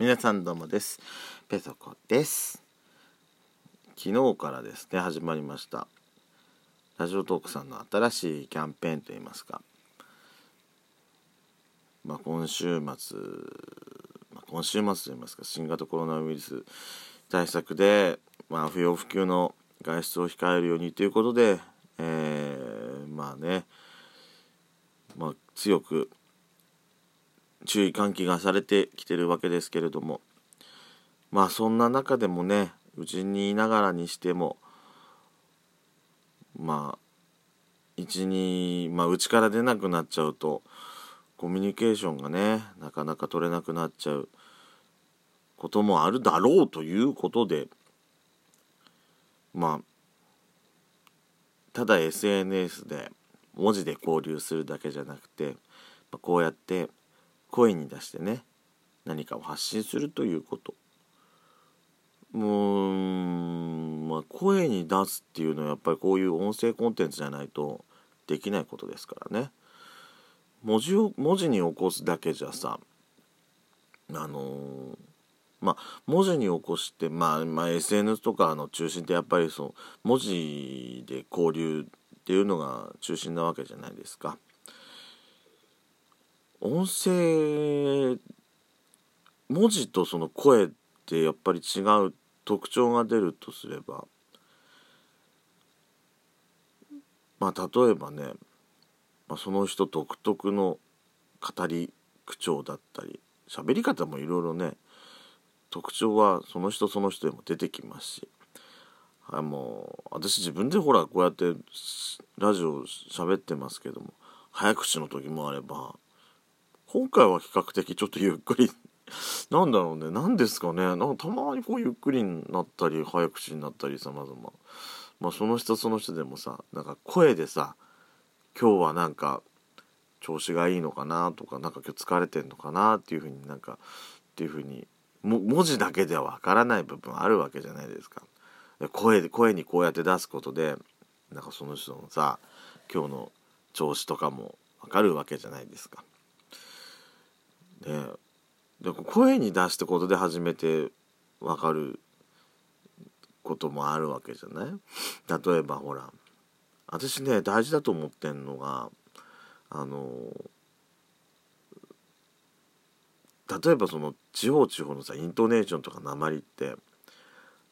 皆さんどうもです。ペソコです。昨日からですね始まりました。ラジオトークさんの新しいキャンペーンといいますか。まあ今週末、まあ、今週末といいますか新型コロナウイルス対策で、まあ、不要不急の外出を控えるようにということで、えー、まあね、まあ、強く注意喚起がされてきてるわけですけれども。まあそんな中でもねうちにいながらにしてもまあ一にまあうちから出なくなっちゃうとコミュニケーションがねなかなか取れなくなっちゃうこともあるだろうということでまあただ SNS で文字で交流するだけじゃなくてこうやって声に出してね何かを発信するということもうまあ声に出すっていうのはやっぱりこういう音声コンテンツじゃないとできないことですからね文字を文字に起こすだけじゃさあの、まあ文字に起こして、まあ、まあ SNS とかの中心ってやっぱりそう文字で交流っていうのが中心なわけじゃないですか。音声文字とその声ってやっぱり違う特徴が出るとすればまあ例えばね、まあ、その人独特の語り口調だったり喋り方もいろいろね特徴はその人その人でも出てきますしあもう私自分でほらこうやってラジオ喋ってますけども早口の時もあれば今回は比較的ちょっとゆっくり なんだろうね何ですかねなんかたまにこうゆっくりになったり早口になったりさまざままあその人その人でもさなんか声でさ今日はなんか調子がいいのかなとかなんか今日疲れてんのかなっていうふうになんかっていうふうに文字だけではわからない部分あるわけじゃないですか。声声にこうやって出すことでなんかその人のさ今日の調子とかもわかるわけじゃないですか。ね。で声に出したことで初めて分かることもあるわけじゃない？例えばほら私ね大事だと思ってんのがあの例えばその地方地方のさイントネーションとか鉛って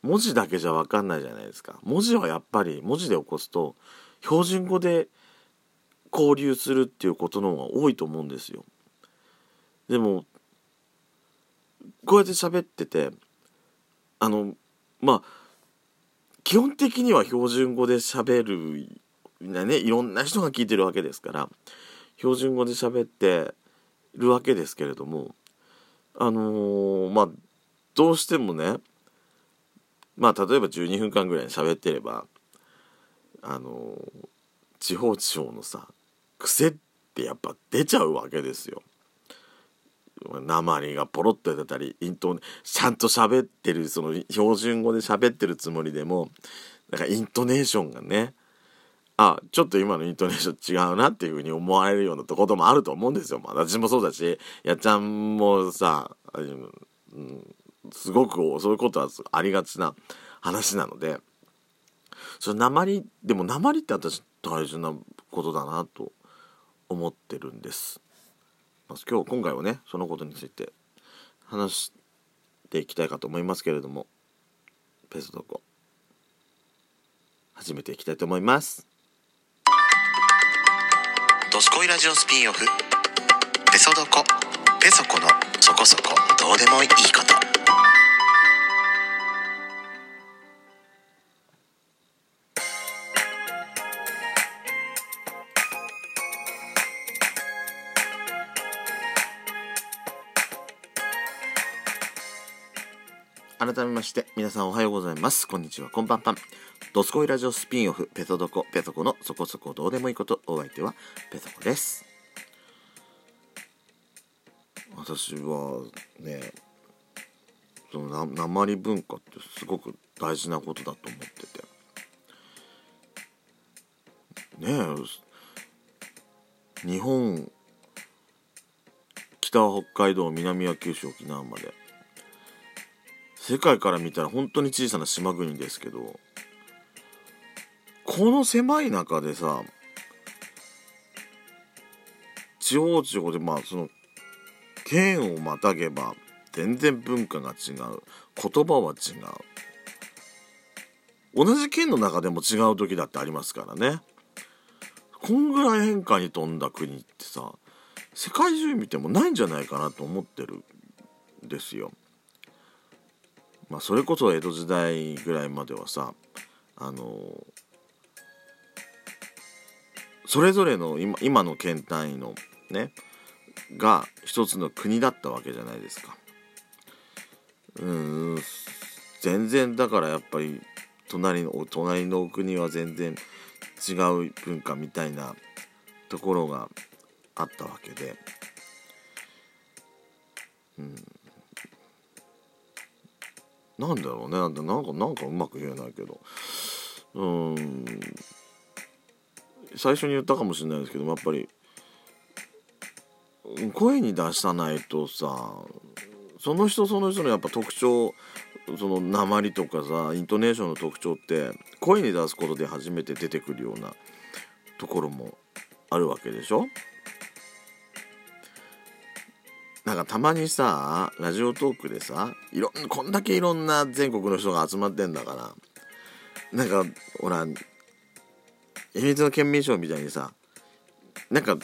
文字だけじゃ分かんないじゃないですか。文字はやっぱり文字で起こすと標準語で交流するっていうことの方が多いと思うんですよ。でもこうやって喋っててあのまあ基本的には標準語で喋るなねいろんな人が聞いてるわけですから標準語で喋ってるわけですけれどもあのー、まあどうしてもねまあ例えば12分間ぐらい喋ってればあのー、地方地方のさ癖ってやっぱ出ちゃうわけですよ。鉛がポロッと出たりイントちゃんと喋ってるその標準語で喋ってるつもりでもなんかイントネーションがねあちょっと今のイントネーション違うなっていうふうに思われるようなこともあると思うんですよ。まあ、私もそうだしやっちゃんもさ、うん、すごくそういうことはありがちな話なのでその鉛でも鉛って私大事なことだなと思ってるんです。今日今回はねそのことについて話していきたいかと思いますけれどもペソドコ始めていきたいと思います。ドスコイラジオスピンオフ。ペソドコ。ペソコのそこそこ。どうでもいいこと。改めまして皆さんおはようございます。こんにちは。こんばんぱんドスコイラジオスピンオフペソドコペソコのそこそこどうでもいいことお相手はペソコです。私はねその鉛文化ってすごく大事なことだと思ってて。ねえ日本北北海道南は九州沖縄まで。世界から見たら本当に小さな島国ですけどこの狭い中でさ地方地方でまあその県をまたげば全然文化が違う。言葉は違う。同じ県の中でも違う時だってありますからね。こんぐらい変化に富んだ国ってさ世界中見てもないんじゃないかなと思ってるんですよ。まあそれこそ江戸時代ぐらいまではさあのそれぞれの今今の県単位のねが一つの国だったわけじゃないですか。うん全然だからやっぱり隣のお隣のお国は全然違う文化みたいなところがあったわけで、うん、なんだろうね。なんかなんかうまく言えないけど。うん。最初に言ったかもしれないですけどやっぱり声に出さないとさその人その人のやっぱ特徴その鉛とかさイントネーションの特徴って声に出すことで初めて出てくるようなところもあるわけでしょ？なんかたまにさラジオトークでさいろんこんだけいろんな全国の人が集まってんだからなんかほら秘密の県民賞みたいにさなんか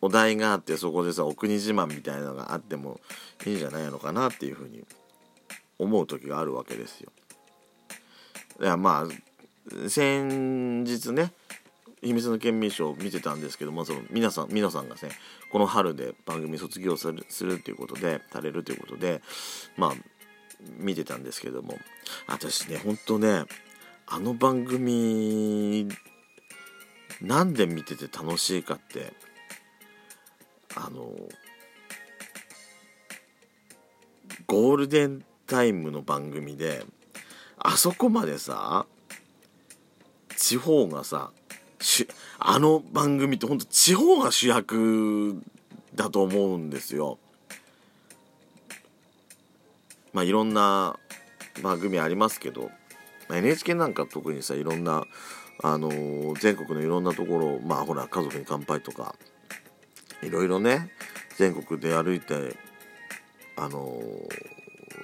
お題があってそこでさお国自慢みたいなのがあってもいいんじゃないのかなっていうふうに思う時があるわけですよ。いやまあ先日ね秘密の県民賞を見てたんですけどもその皆さん皆さんがねこの春で番組卒業するするっていうことでされるということでまあ見てたんですけども。私ねほんとねあの番組なんで見てて楽しいかってあのゴールデンタイムの番組であそこまでさ地方がさあの番組ってほんと地方が主役だと思うんですよ。まあいろんな番組ありますけどま NHK なんか特にさいろんなあのー、全国のいろんなところまあほら「家族に乾杯」とかいろいろね全国で歩いてあの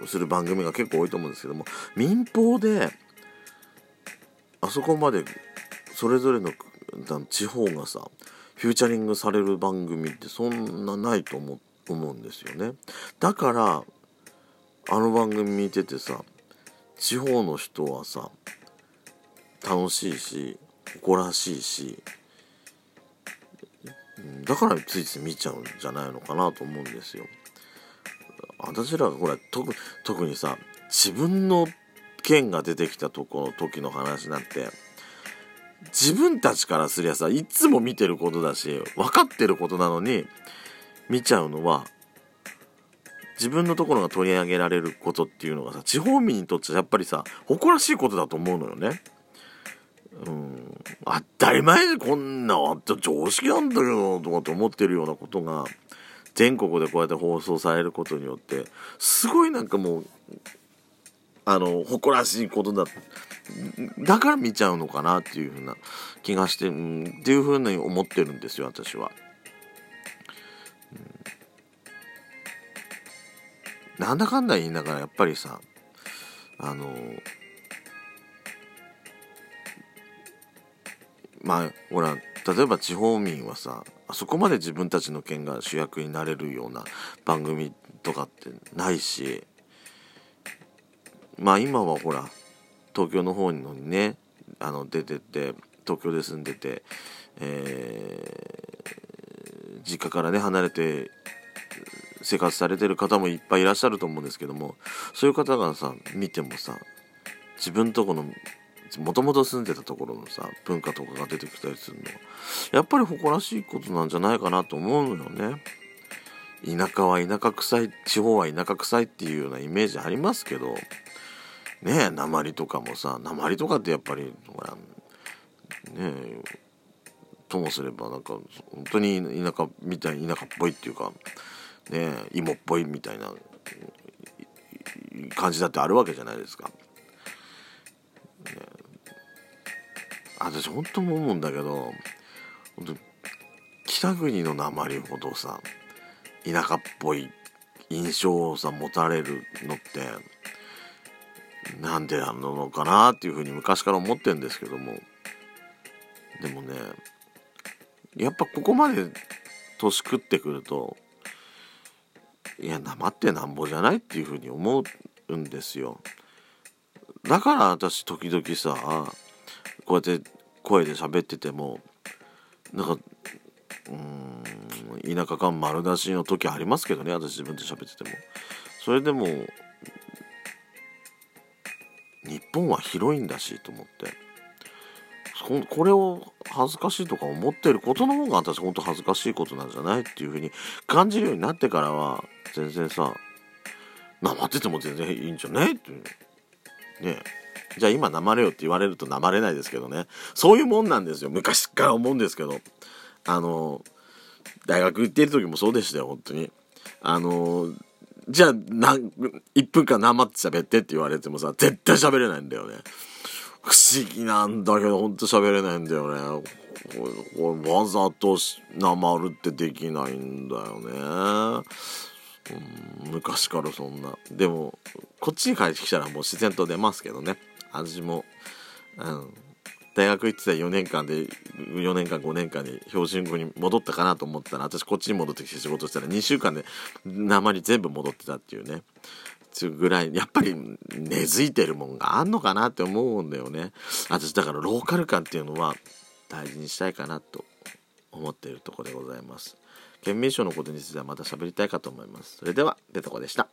ー、する番組が結構多いと思うんですけども民放であそこまでそれぞれの地方がさフューチャリングされる番組ってそんなないと思思うんですよねだからあの番組見ててさ地方の人はさ楽しいし誇らしいしだからついつい見ちゃうんじゃないのかなと思うんですよ。私らがほら特特にさ自分の剣が出てきたとこの時の話なんて自分たちからすりゃさいつも見てることだし分かってることなのに見ちゃうのは自分のところが取り上げられることっていうのがさ地方民にとってやっぱりさ誇らしいことだと思うのよね。うん、当たり前でこんなあった常識なんだけどとかって思ってるようなことが全国でこうやって放送されることによってすごいなんかもうあの誇らしいことだだから見ちゃうのかなっていうふうな気がして、うん、っていうふうに思ってるんですよ私は。うん、なんだかんだ言いながらやっぱりさあのまあほら例えば地方民はさあそこまで自分たちの県が主役になれるような番組とかってないしまあ今はほら東京の方にねあの出てって東京で住んでて、えー、実家からね離れて生活されてる方もいっぱいいらっしゃると思うんですけどもそういう方がさ見てもさ自分とこのもともと住んでたところのさ文化とかが出てきたりするのやっぱり誇らしいことなんじゃないかなと思うのよね。田舎は田舎臭い地方は田舎臭いっていうようなイメージありますけどね鉛とかもさ鉛とかってやっぱりほらねえともすればなんか本当に田舎みたい田舎っぽいっていうかねえ芋っぽいみたいな感じだってあるわけじゃないですか。ね、私本当も思うんだけど本当北国の鉛ほどさ田舎っぽい印象をさ持たれるのってなんでなのかなっていうふうに昔から思ってんですけども。でもねやっぱここまで年食ってくるといや生ってなんぼじゃないっていうふうに思うんですよ。だから私時々さこうやって声で喋っててもなんかうん田舎感丸出しの時ありますけどね私自分で喋ってても。それでも日本は広いんだしと思って。これを恥ずかしいとか思ってることの方が私本当恥ずかしいことなんじゃないっていう風に感じるようになってからは全然さなまってても全然いいんじゃないっていう。ね。じゃあ今なまれよって言われるとなまれないですけどね。そういうもんなんですよ。昔から思うんですけど。あの大学行ってる時もそうでしたよ本当に。あのじゃあ1分間なまって喋ってって言われてもさ絶対喋れないんだよね。不思議なんだけどほんと喋れないんだよね。これわざとなまるってできないんだよね。うん、昔からそんな。でもこっちに帰ってきたらもう自然と出ますけどね。味も、うん、大学行ってた4年間で4年間5年間に標準語に戻ったかなと思ったら私こっちに戻ってきて仕事したら2週間で鉛全部戻ってたっていうね。ぐらいやっぱり根付いてるもんがあんのかなって思うんだよね。私だからローカル感っていうのは大事にしたいかなと思っているところでございます。県民賞のことについてはまた喋りたいかと思います。それでは出たこでした。